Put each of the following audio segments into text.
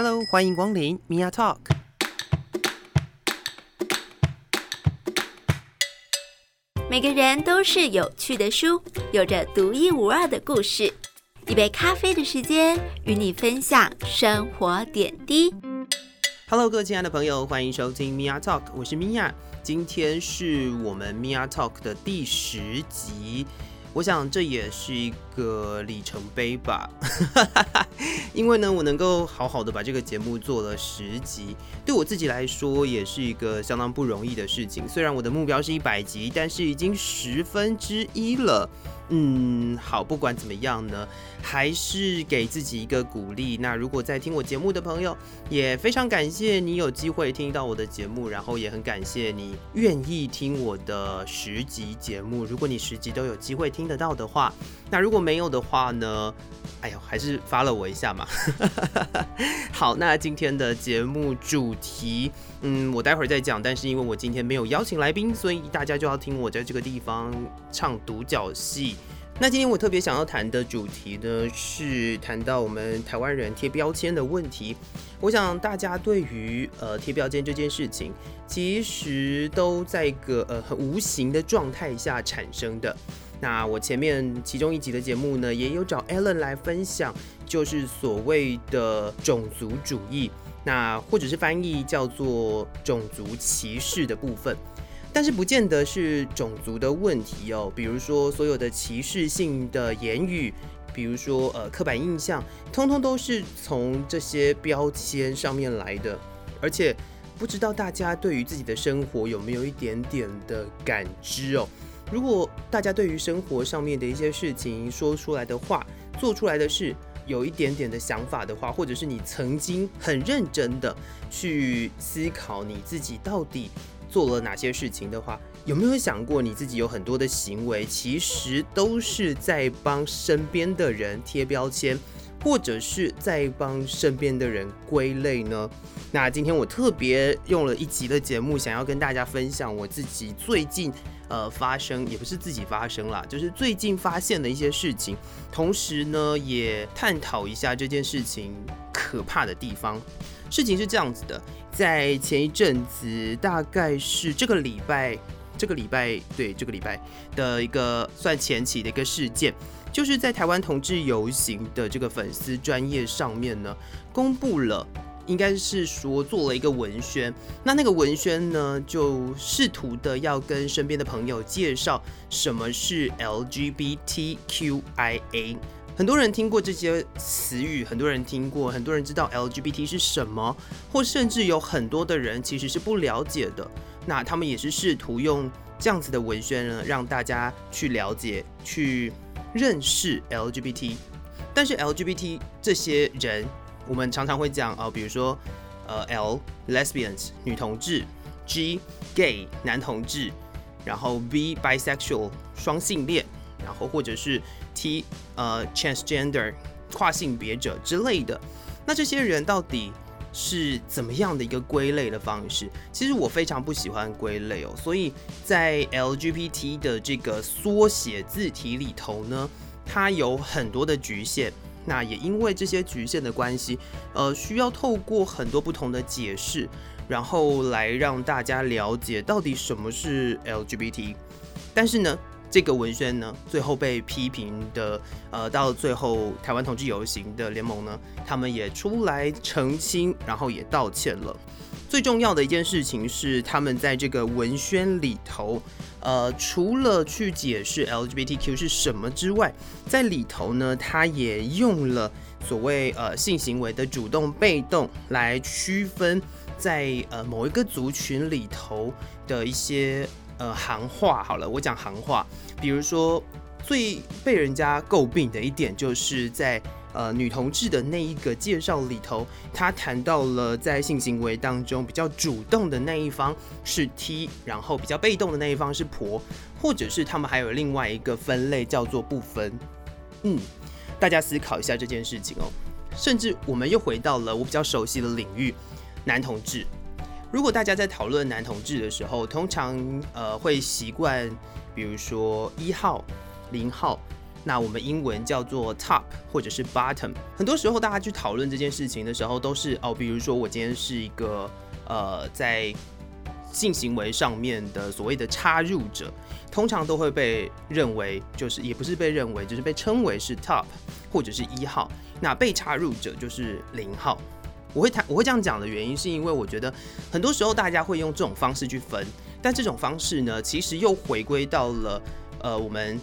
Hello，欢迎光临 Mia Talk。每个人都是有趣的书，有着独一无二的故事。一杯咖啡的时间，与你分享生活点滴。Hello，各位亲爱的朋友，欢迎收听 Mia Talk，我是 Mia。今天是我们 Mia Talk 的第十集。我想这也是一个里程碑吧，因为呢，我能够好好的把这个节目做了十集，对我自己来说也是一个相当不容易的事情。虽然我的目标是一百集，但是已经十分之一了。嗯，好，不管怎么样呢，还是给自己一个鼓励。那如果在听我节目的朋友，也非常感谢你有机会听到我的节目，然后也很感谢你愿意听我的十集节目。如果你十集都有机会听得到的话，那如果没有的话呢，哎呦，还是发了我一下嘛。好，那今天的节目主题，嗯，我待会儿再讲。但是因为我今天没有邀请来宾，所以大家就要听我在这个地方唱独角戏。那今天我特别想要谈的主题呢，是谈到我们台湾人贴标签的问题。我想大家对于呃贴标签这件事情，其实都在一个呃很无形的状态下产生的。那我前面其中一集的节目呢，也有找 Alan 来分享，就是所谓的种族主义，那或者是翻译叫做种族歧视的部分。但是不见得是种族的问题哦，比如说所有的歧视性的言语，比如说呃刻板印象，通通都是从这些标签上面来的。而且不知道大家对于自己的生活有没有一点点的感知哦？如果大家对于生活上面的一些事情说出来的话，做出来的事有一点点的想法的话，或者是你曾经很认真的去思考你自己到底。做了哪些事情的话，有没有想过你自己有很多的行为，其实都是在帮身边的人贴标签，或者是在帮身边的人归类呢？那今天我特别用了一集的节目，想要跟大家分享我自己最近呃发生，也不是自己发生啦，就是最近发现的一些事情，同时呢也探讨一下这件事情可怕的地方。事情是这样子的，在前一阵子，大概是这个礼拜，这个礼拜对这个礼拜的一个算前期的一个事件，就是在台湾同志游行的这个粉丝专业上面呢，公布了，应该是说做了一个文宣，那那个文宣呢，就试图的要跟身边的朋友介绍什么是 LGBTQIA。很多人听过这些词语，很多人听过，很多人知道 LGBT 是什么，或甚至有很多的人其实是不了解的。那他们也是试图用这样子的文宣呢，让大家去了解、去认识 LGBT。但是 LGBT 这些人，我们常常会讲哦，比如说呃 L lesbians 女同志，G gay 男同志，然后 B bisexual 双性恋，然后或者是。T 呃、transgender 跨性别者之类的，那这些人到底是怎么样的一个归类的方式？其实我非常不喜欢归类哦，所以在 LGBT 的这个缩写字体里头呢，它有很多的局限。那也因为这些局限的关系，呃，需要透过很多不同的解释，然后来让大家了解到底什么是 LGBT。但是呢，这个文宣呢，最后被批评的，呃，到最后台湾同志游行的联盟呢，他们也出来澄清，然后也道歉了。最重要的一件事情是，他们在这个文宣里头，呃，除了去解释 LGBTQ 是什么之外，在里头呢，他也用了所谓呃性行为的主动被动来区分在呃某一个族群里头的一些。呃，行话好了，我讲行话，比如说最被人家诟病的一点，就是在呃女同志的那一个介绍里头，他谈到了在性行为当中比较主动的那一方是 T，然后比较被动的那一方是婆，或者是他们还有另外一个分类叫做不分。嗯，大家思考一下这件事情哦，甚至我们又回到了我比较熟悉的领域，男同志。如果大家在讨论男同志的时候，通常呃会习惯，比如说一号、零号，那我们英文叫做 top 或者是 bottom。很多时候大家去讨论这件事情的时候，都是哦，比如说我今天是一个呃在性行为上面的所谓的插入者，通常都会被认为就是也不是被认为，就是被称为是 top 或者是一号。那被插入者就是零号。我会谈我会这样讲的原因，是因为我觉得很多时候大家会用这种方式去分，但这种方式呢，其实又回归到了呃我们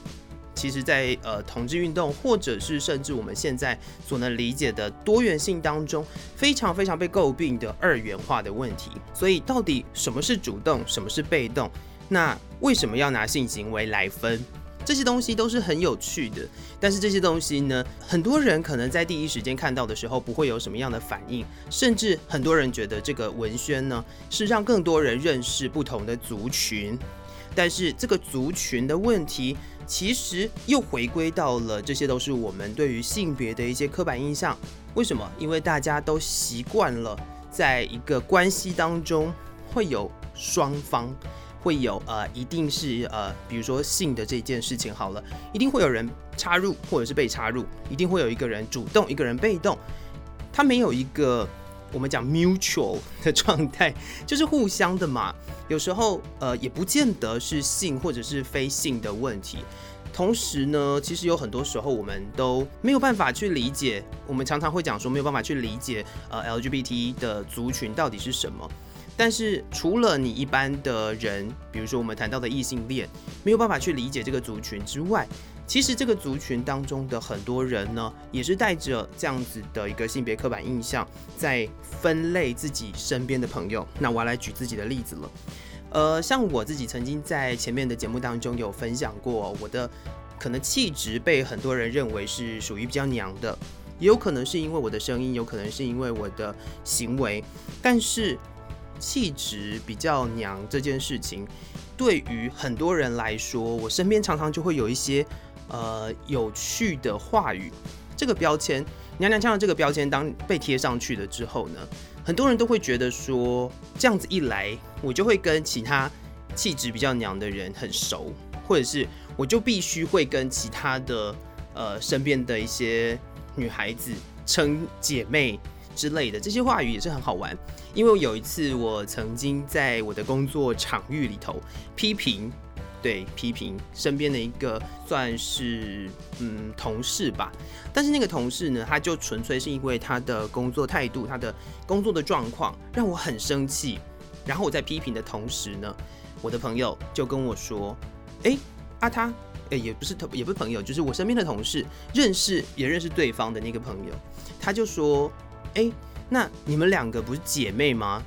其实在，呃同志运动，或者是甚至我们现在所能理解的多元性当中，非常非常被诟病的二元化的问题。所以，到底什么是主动，什么是被动？那为什么要拿性行为来分？这些东西都是很有趣的，但是这些东西呢，很多人可能在第一时间看到的时候不会有什么样的反应，甚至很多人觉得这个文宣呢是让更多人认识不同的族群，但是这个族群的问题其实又回归到了这些都是我们对于性别的一些刻板印象。为什么？因为大家都习惯了在一个关系当中会有双方。会有呃，一定是呃，比如说性的这件事情好了，一定会有人插入或者是被插入，一定会有一个人主动，一个人被动，他没有一个我们讲 mutual 的 状态，就是互相的嘛。有时候呃，也不见得是性或者是非性的问题。同时呢，其实有很多时候我们都没有办法去理解，我们常常会讲说没有办法去理解呃 LGBT 的族群到底是什么。但是除了你一般的人，比如说我们谈到的异性恋，没有办法去理解这个族群之外，其实这个族群当中的很多人呢，也是带着这样子的一个性别刻板印象，在分类自己身边的朋友。那我要来举自己的例子了，呃，像我自己曾经在前面的节目当中有分享过，我的可能气质被很多人认为是属于比较娘的，也有可能是因为我的声音，有可能是因为我的行为，但是。气质比较娘这件事情，对于很多人来说，我身边常常就会有一些呃有趣的话语。这个标签“娘娘腔”的这个标签，当被贴上去了之后呢，很多人都会觉得说，这样子一来，我就会跟其他气质比较娘的人很熟，或者是我就必须会跟其他的呃身边的一些女孩子称姐妹。之类的这些话语也是很好玩，因为有一次我曾经在我的工作场域里头批评，对，批评身边的一个算是嗯同事吧，但是那个同事呢，他就纯粹是因为他的工作态度、他的工作的状况让我很生气，然后我在批评的同时呢，我的朋友就跟我说，哎，啊他，哎也不是也不是朋友，就是我身边的同事认识也认识对方的那个朋友，他就说。哎，那你们两个不是姐妹吗？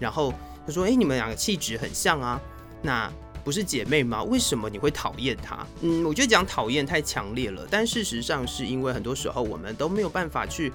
然后他说：“哎，你们两个气质很像啊，那不是姐妹吗？为什么你会讨厌她？”嗯，我觉得讲讨厌太强烈了，但事实上是因为很多时候我们都没有办法去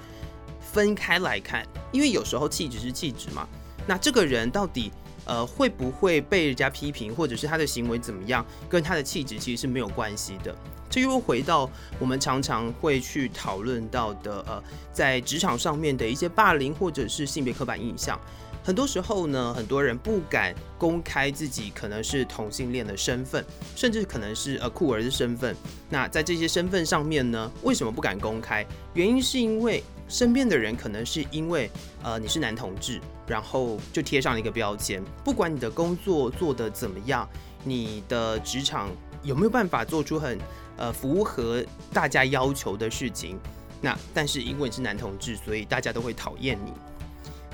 分开来看，因为有时候气质是气质嘛。那这个人到底呃会不会被人家批评，或者是他的行为怎么样，跟他的气质其实是没有关系的。这又回到我们常常会去讨论到的，呃，在职场上面的一些霸凌或者是性别刻板印象。很多时候呢，很多人不敢公开自己可能是同性恋的身份，甚至可能是呃酷儿的身份。那在这些身份上面呢，为什么不敢公开？原因是因为身边的人可能是因为呃你是男同志，然后就贴上了一个标签。不管你的工作做得怎么样，你的职场有没有办法做出很呃，符合大家要求的事情，那但是因为你是男同志，所以大家都会讨厌你。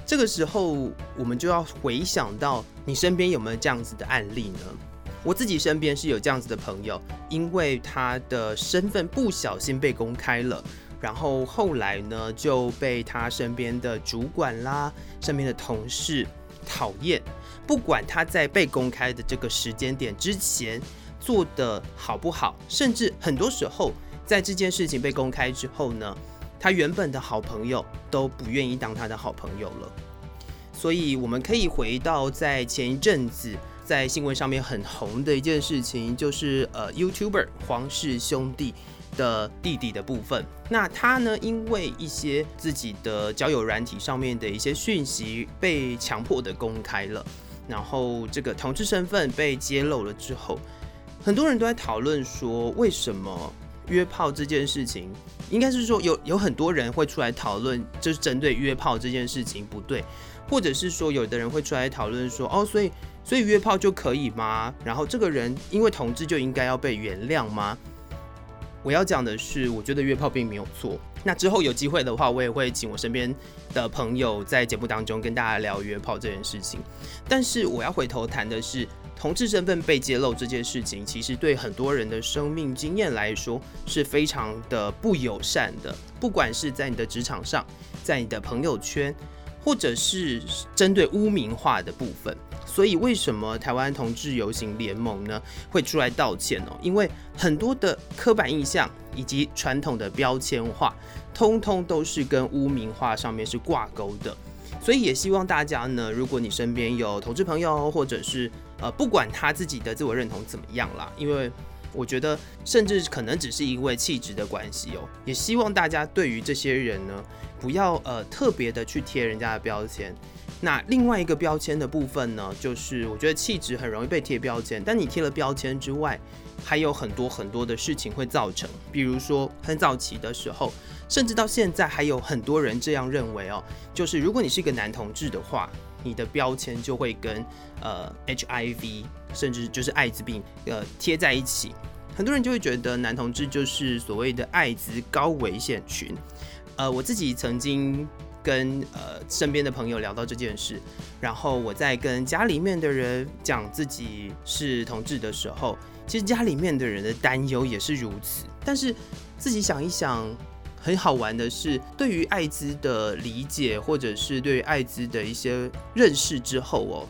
这个时候，我们就要回想到你身边有没有这样子的案例呢？我自己身边是有这样子的朋友，因为他的身份不小心被公开了，然后后来呢就被他身边的主管啦、身边的同事讨厌。不管他在被公开的这个时间点之前。做得好不好，甚至很多时候，在这件事情被公开之后呢，他原本的好朋友都不愿意当他的好朋友了。所以我们可以回到在前一阵子在新闻上面很红的一件事情，就是呃，YouTuber 黄氏兄弟的弟弟的部分。那他呢，因为一些自己的交友软体上面的一些讯息被强迫的公开了，然后这个同志身份被揭露了之后。很多人都在讨论说，为什么约炮这件事情，应该是说有有很多人会出来讨论，就是针对约炮这件事情不对，或者是说有的人会出来讨论说，哦，所以所以约炮就可以吗？然后这个人因为同志就应该要被原谅吗？我要讲的是，我觉得约炮并没有错。那之后有机会的话，我也会请我身边的朋友在节目当中跟大家聊约炮这件事情。但是我要回头谈的是。同志身份被揭露这件事情，其实对很多人的生命经验来说是非常的不友善的。不管是在你的职场上，在你的朋友圈，或者是针对污名化的部分。所以，为什么台湾同志游行联盟呢会出来道歉呢？因为很多的刻板印象以及传统的标签化，通通都是跟污名化上面是挂钩的。所以，也希望大家呢，如果你身边有同志朋友，或者是呃，不管他自己的自我认同怎么样啦，因为我觉得，甚至可能只是因为气质的关系哦。也希望大家对于这些人呢，不要呃特别的去贴人家的标签。那另外一个标签的部分呢，就是我觉得气质很容易被贴标签，但你贴了标签之外，还有很多很多的事情会造成，比如说很早期的时候，甚至到现在还有很多人这样认为哦，就是如果你是一个男同志的话。你的标签就会跟呃 HIV 甚至就是艾滋病呃贴在一起，很多人就会觉得男同志就是所谓的艾滋高危险群。呃，我自己曾经跟呃身边的朋友聊到这件事，然后我在跟家里面的人讲自己是同志的时候，其实家里面的人的担忧也是如此，但是自己想一想。很好玩的是，对于艾滋的理解，或者是对于艾滋的一些认识之后哦，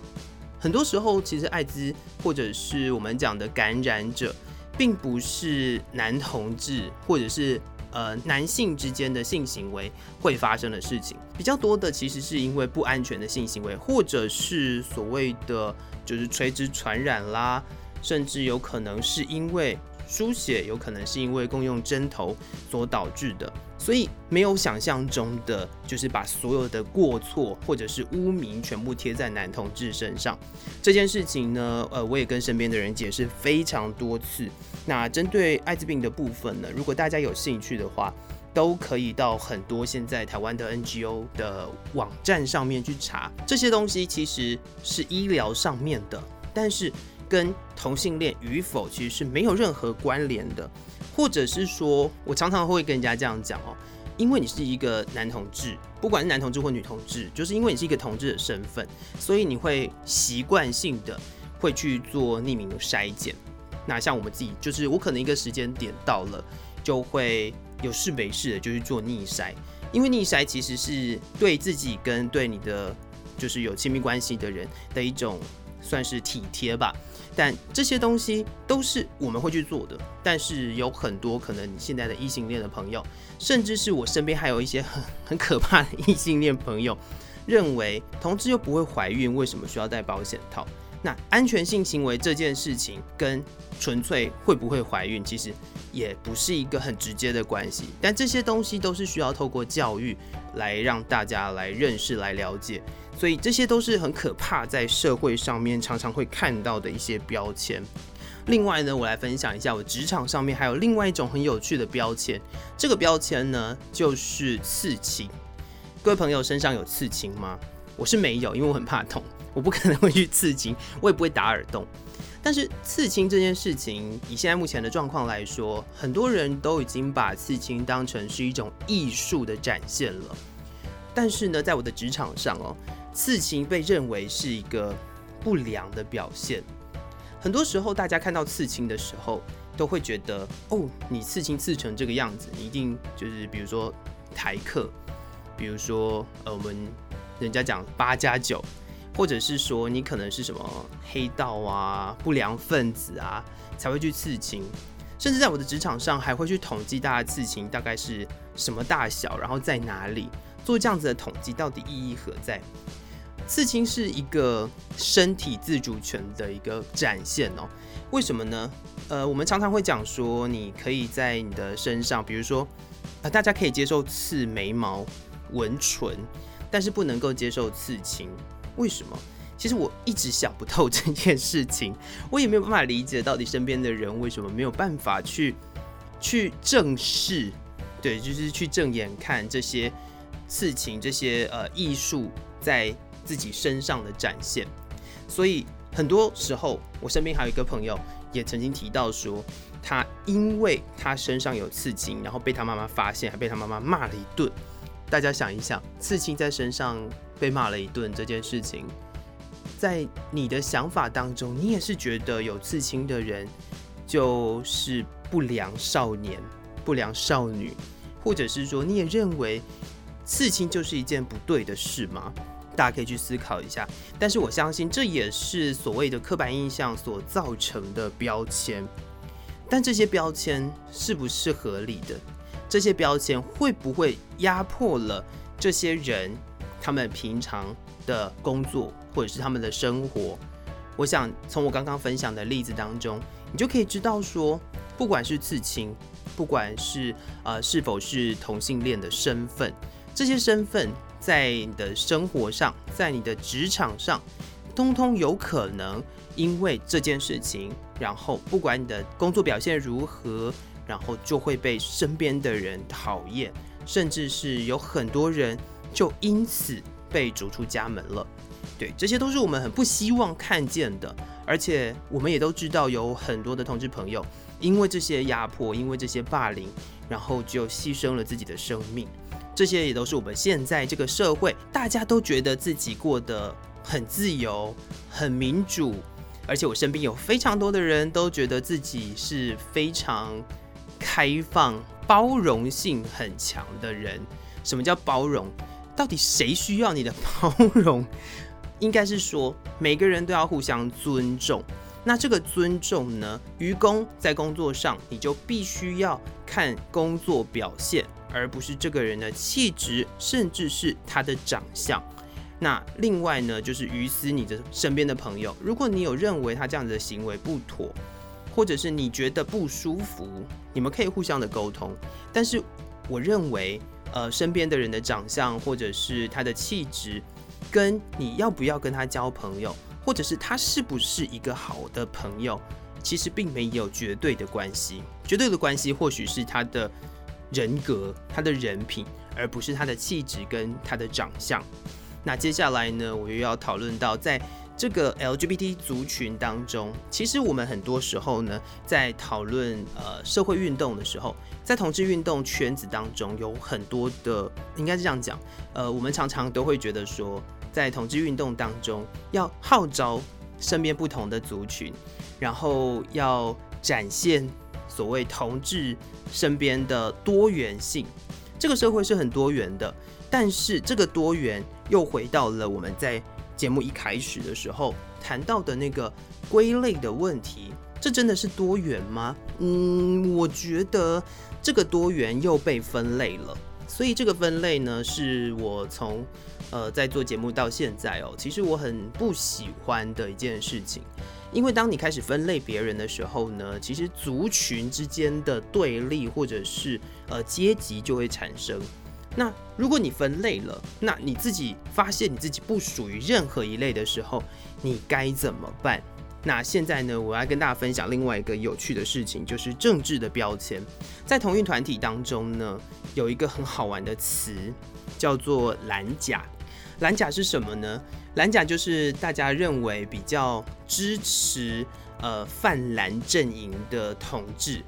很多时候其实艾滋或者是我们讲的感染者，并不是男同志或者是呃男性之间的性行为会发生的事情，比较多的其实是因为不安全的性行为，或者是所谓的就是垂直传染啦，甚至有可能是因为输血，有可能是因为共用针头所导致的。所以没有想象中的，就是把所有的过错或者是污名全部贴在男同志身上。这件事情呢，呃，我也跟身边的人解释非常多次。那针对艾滋病的部分呢，如果大家有兴趣的话，都可以到很多现在台湾的 NGO 的网站上面去查。这些东西其实是医疗上面的，但是跟同性恋与否其实是没有任何关联的。或者是说，我常常会跟人家这样讲哦，因为你是一个男同志，不管是男同志或女同志，就是因为你是一个同志的身份，所以你会习惯性的会去做匿名的筛检。那像我们自己，就是我可能一个时间点到了，就会有事没事的就去做逆筛，因为逆筛其实是对自己跟对你的就是有亲密关系的人的一种算是体贴吧。但这些东西都是我们会去做的，但是有很多可能你现在的异性恋的朋友，甚至是我身边还有一些很很可怕的异性恋朋友，认为同志又不会怀孕，为什么需要戴保险套？那安全性行为这件事情跟纯粹会不会怀孕，其实也不是一个很直接的关系。但这些东西都是需要透过教育来让大家来认识、来了解。所以这些都是很可怕，在社会上面常常会看到的一些标签。另外呢，我来分享一下我职场上面还有另外一种很有趣的标签。这个标签呢，就是刺青。各位朋友身上有刺青吗？我是没有，因为我很怕痛，我不可能会去刺青，我也不会打耳洞。但是刺青这件事情，以现在目前的状况来说，很多人都已经把刺青当成是一种艺术的展现了。但是呢，在我的职场上哦。刺青被认为是一个不良的表现，很多时候大家看到刺青的时候，都会觉得哦，你刺青刺成这个样子，你一定就是比如说台客，比如说呃我们人家讲八加九，或者是说你可能是什么黑道啊、不良分子啊才会去刺青，甚至在我的职场上还会去统计大家刺青大概是什么大小，然后在哪里做这样子的统计，到底意义何在？刺青是一个身体自主权的一个展现哦。为什么呢？呃，我们常常会讲说，你可以在你的身上，比如说，呃，大家可以接受刺眉毛、纹唇，但是不能够接受刺青。为什么？其实我一直想不透 这件事情，我也没有办法理解到底身边的人为什么没有办法去去正视，对，就是去正眼看这些刺青，这些呃艺术在自己身上的展现。所以很多时候，我身边还有一个朋友也曾经提到说，他因为他身上有刺青，然后被他妈妈发现，还被他妈妈骂了一顿。大家想一想，刺青在身上被骂了一顿这件事情，在你的想法当中，你也是觉得有刺青的人就是不良少年、不良少女，或者是说你也认为刺青就是一件不对的事吗？大家可以去思考一下。但是我相信这也是所谓的刻板印象所造成的标签。但这些标签是不是合理的？这些标签会不会压迫了这些人他们平常的工作或者是他们的生活？我想从我刚刚分享的例子当中，你就可以知道说，不管是刺青，不管是呃是否是同性恋的身份，这些身份在你的生活上，在你的职场上，通通有可能因为这件事情，然后不管你的工作表现如何。然后就会被身边的人讨厌，甚至是有很多人就因此被逐出家门了。对，这些都是我们很不希望看见的。而且我们也都知道，有很多的同志朋友因为这些压迫，因为这些霸凌，然后就牺牲了自己的生命。这些也都是我们现在这个社会，大家都觉得自己过得很自由、很民主，而且我身边有非常多的人都觉得自己是非常。开放、包容性很强的人，什么叫包容？到底谁需要你的包容？应该是说，每个人都要互相尊重。那这个尊重呢？于公在工作上，你就必须要看工作表现，而不是这个人的气质，甚至是他的长相。那另外呢，就是于私你的身边的朋友，如果你有认为他这样子的行为不妥。或者是你觉得不舒服，你们可以互相的沟通。但是我认为，呃，身边的人的长相或者是他的气质，跟你要不要跟他交朋友，或者是他是不是一个好的朋友，其实并没有绝对的关系。绝对的关系或许是他的人格、他的人品，而不是他的气质跟他的长相。那接下来呢，我又要讨论到在。这个 LGBT 族群当中，其实我们很多时候呢，在讨论呃社会运动的时候，在同志运动圈子当中，有很多的，应该是这样讲，呃，我们常常都会觉得说，在同志运动当中，要号召身边不同的族群，然后要展现所谓同志身边的多元性。这个社会是很多元的，但是这个多元又回到了我们在。节目一开始的时候谈到的那个归类的问题，这真的是多元吗？嗯，我觉得这个多元又被分类了。所以这个分类呢，是我从呃在做节目到现在哦，其实我很不喜欢的一件事情。因为当你开始分类别人的时候呢，其实族群之间的对立或者是呃阶级就会产生。那如果你分类了，那你自己发现你自己不属于任何一类的时候，你该怎么办？那现在呢，我要跟大家分享另外一个有趣的事情，就是政治的标签。在同一团体当中呢，有一个很好玩的词叫做“蓝甲”。蓝甲是什么呢？蓝甲就是大家认为比较支持呃泛蓝阵营的同志。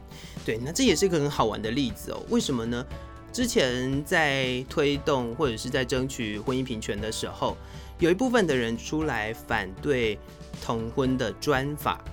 对，那这也是一个很好玩的例子哦。为什么呢？之前在推动或者是在争取婚姻平权的时候，有一部分的人出来反对同婚的专法，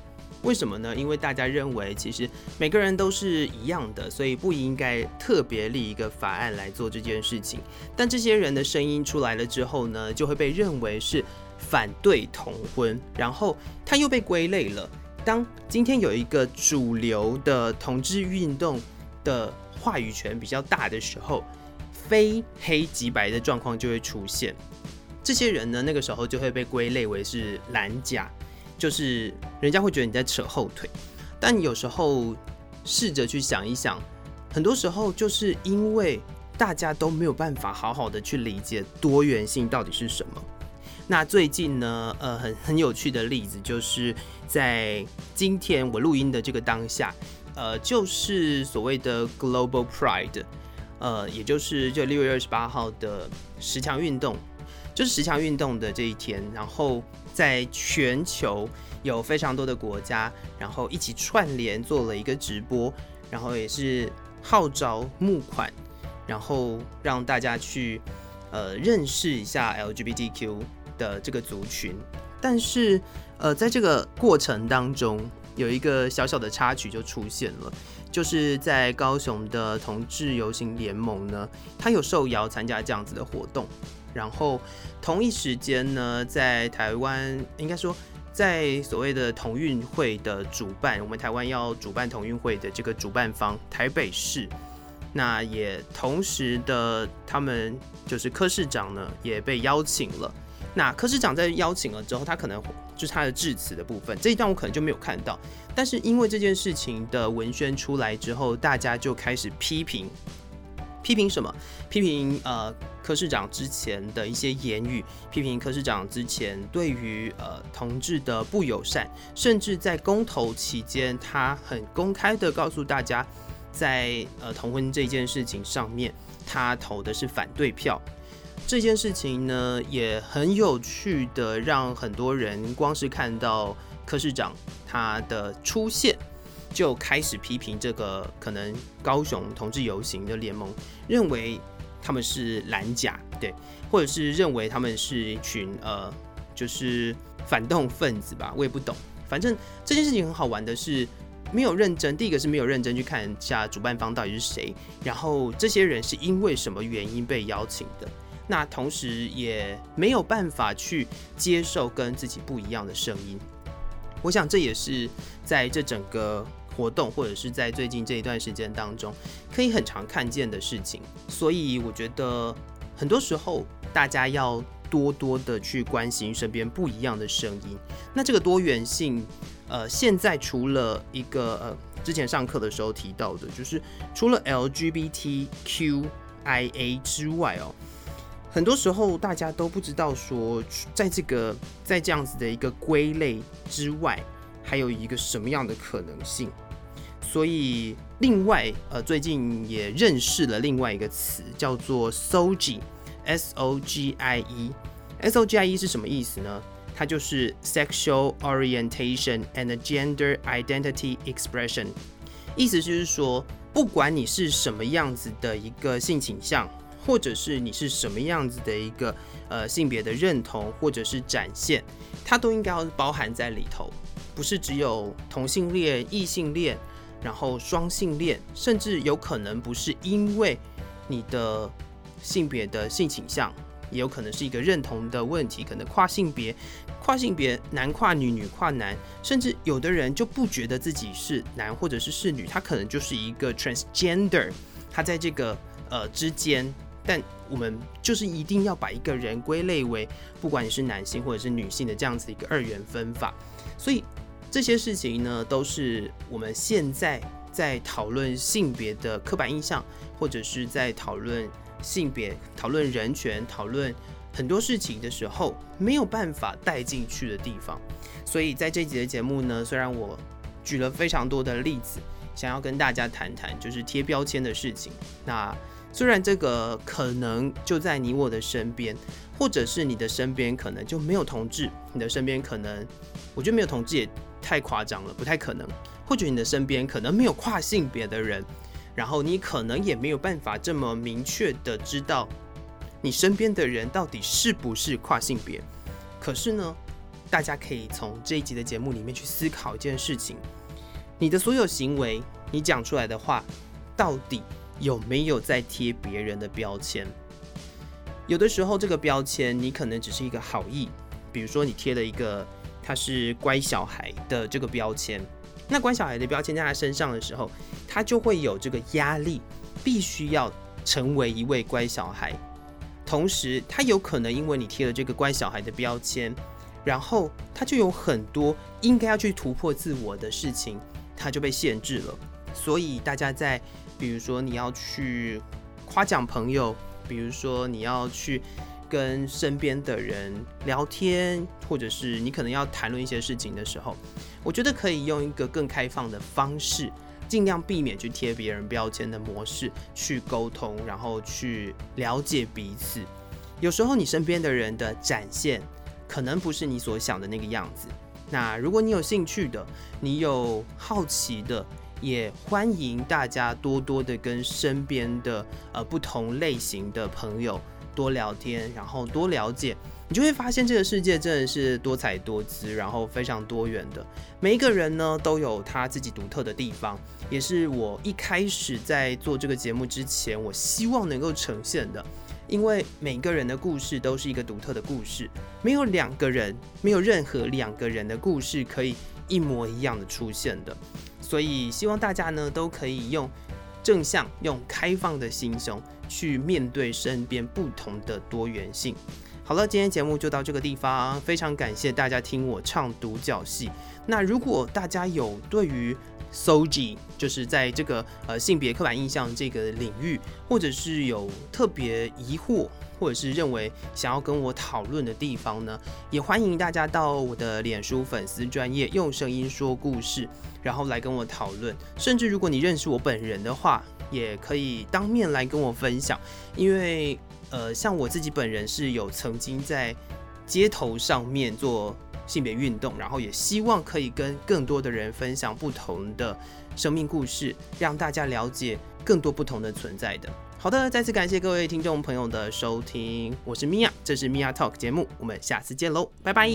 为什么呢？因为大家认为其实每个人都是一样的，所以不应该特别立一个法案来做这件事情。但这些人的声音出来了之后呢，就会被认为是反对同婚，然后他又被归类了。当今天有一个主流的同志运动的话语权比较大的时候，非黑即白的状况就会出现。这些人呢，那个时候就会被归类为是蓝甲，就是人家会觉得你在扯后腿。但有时候试着去想一想，很多时候就是因为大家都没有办法好好的去理解多元性到底是什么。那最近呢，呃，很很有趣的例子，就是在今天我录音的这个当下。呃，就是所谓的 Global Pride，呃，也就是就六月二十八号的十强运动，就是十强运动的这一天，然后在全球有非常多的国家，然后一起串联做了一个直播，然后也是号召募款，然后让大家去呃认识一下 LGBTQ 的这个族群，但是呃，在这个过程当中。有一个小小的插曲就出现了，就是在高雄的同志游行联盟呢，他有受邀参加这样子的活动，然后同一时间呢，在台湾应该说在所谓的同运会的主办，我们台湾要主办同运会的这个主办方台北市，那也同时的他们就是柯市长呢也被邀请了。那柯市长在邀请了之后，他可能就是他的致辞的部分这一段我可能就没有看到，但是因为这件事情的文宣出来之后，大家就开始批评，批评什么？批评呃柯市长之前的一些言语，批评柯市长之前对于呃同志的不友善，甚至在公投期间，他很公开的告诉大家，在呃同婚这件事情上面，他投的是反对票。这件事情呢，也很有趣的，让很多人光是看到柯市长他的出现，就开始批评这个可能高雄同志游行的联盟，认为他们是蓝甲，对，或者是认为他们是一群呃，就是反动分子吧，我也不懂。反正这件事情很好玩的是，没有认真，第一个是没有认真去看一下主办方到底是谁，然后这些人是因为什么原因被邀请的。那同时也没有办法去接受跟自己不一样的声音，我想这也是在这整个活动或者是在最近这一段时间当中可以很常看见的事情。所以我觉得很多时候大家要多多的去关心身边不一样的声音。那这个多元性，呃，现在除了一个呃之前上课的时候提到的，就是除了 LGBTQIA 之外哦。很多时候，大家都不知道说，在这个在这样子的一个归类之外，还有一个什么样的可能性。所以，另外，呃，最近也认识了另外一个词，叫做 SOGI，S O G I E。SOGI E 是什么意思呢？它就是 Sexual Orientation and Gender Identity Expression，意思就是说，不管你是什么样子的一个性倾向。或者是你是什么样子的一个呃性别的认同，或者是展现，它都应该要包含在里头，不是只有同性恋、异性恋，然后双性恋，甚至有可能不是因为你的性别的性倾向，也有可能是一个认同的问题，可能跨性别、跨性别男跨女、女跨男，甚至有的人就不觉得自己是男或者是是女，他可能就是一个 transgender，他在这个呃之间。但我们就是一定要把一个人归类为，不管你是男性或者是女性的这样子一个二元分法，所以这些事情呢，都是我们现在在讨论性别的刻板印象，或者是在讨论性别、讨论人权、讨论很多事情的时候，没有办法带进去的地方。所以在这集的节目呢，虽然我举了非常多的例子，想要跟大家谈谈就是贴标签的事情，那。虽然这个可能就在你我的身边，或者是你的身边可能就没有同志，你的身边可能，我觉得没有同志也太夸张了，不太可能。或者你的身边可能没有跨性别的人，然后你可能也没有办法这么明确的知道你身边的人到底是不是跨性别。可是呢，大家可以从这一集的节目里面去思考一件事情：你的所有行为，你讲出来的话，到底有没有在贴别人的标签？有的时候，这个标签你可能只是一个好意，比如说你贴了一个他是乖小孩的这个标签，那乖小孩的标签在他身上的时候，他就会有这个压力，必须要成为一位乖小孩。同时，他有可能因为你贴了这个乖小孩的标签，然后他就有很多应该要去突破自我的事情，他就被限制了。所以大家在。比如说你要去夸奖朋友，比如说你要去跟身边的人聊天，或者是你可能要谈论一些事情的时候，我觉得可以用一个更开放的方式尽量避免去贴别人标签的模式去沟通，然后去了解彼此。有时候你身边的人的展现，可能不是你所想的那个样子。那如果你有兴趣的，你有好奇的，也欢迎大家多多的跟身边的呃不同类型的朋友多聊天，然后多了解。你就会发现这个世界真的是多彩多姿，然后非常多元的。每一个人呢都有他自己独特的地方，也是我一开始在做这个节目之前，我希望能够呈现的。因为每个人的故事都是一个独特的故事，没有两个人，没有任何两个人的故事可以一模一样的出现的。所以希望大家呢都可以用正向、用开放的心胸去面对身边不同的多元性。好了，今天节目就到这个地方，非常感谢大家听我唱独角戏。那如果大家有对于 SOGI 就是在这个呃性别刻板印象这个领域，或者是有特别疑惑，或者是认为想要跟我讨论的地方呢，也欢迎大家到我的脸书粉丝专业用声音说故事，然后来跟我讨论。甚至如果你认识我本人的话，也可以当面来跟我分享，因为。呃，像我自己本人是有曾经在街头上面做性别运动，然后也希望可以跟更多的人分享不同的生命故事，让大家了解更多不同的存在的。好的，再次感谢各位听众朋友的收听，我是米娅，这是米娅 Talk 节目，我们下次见喽，拜拜。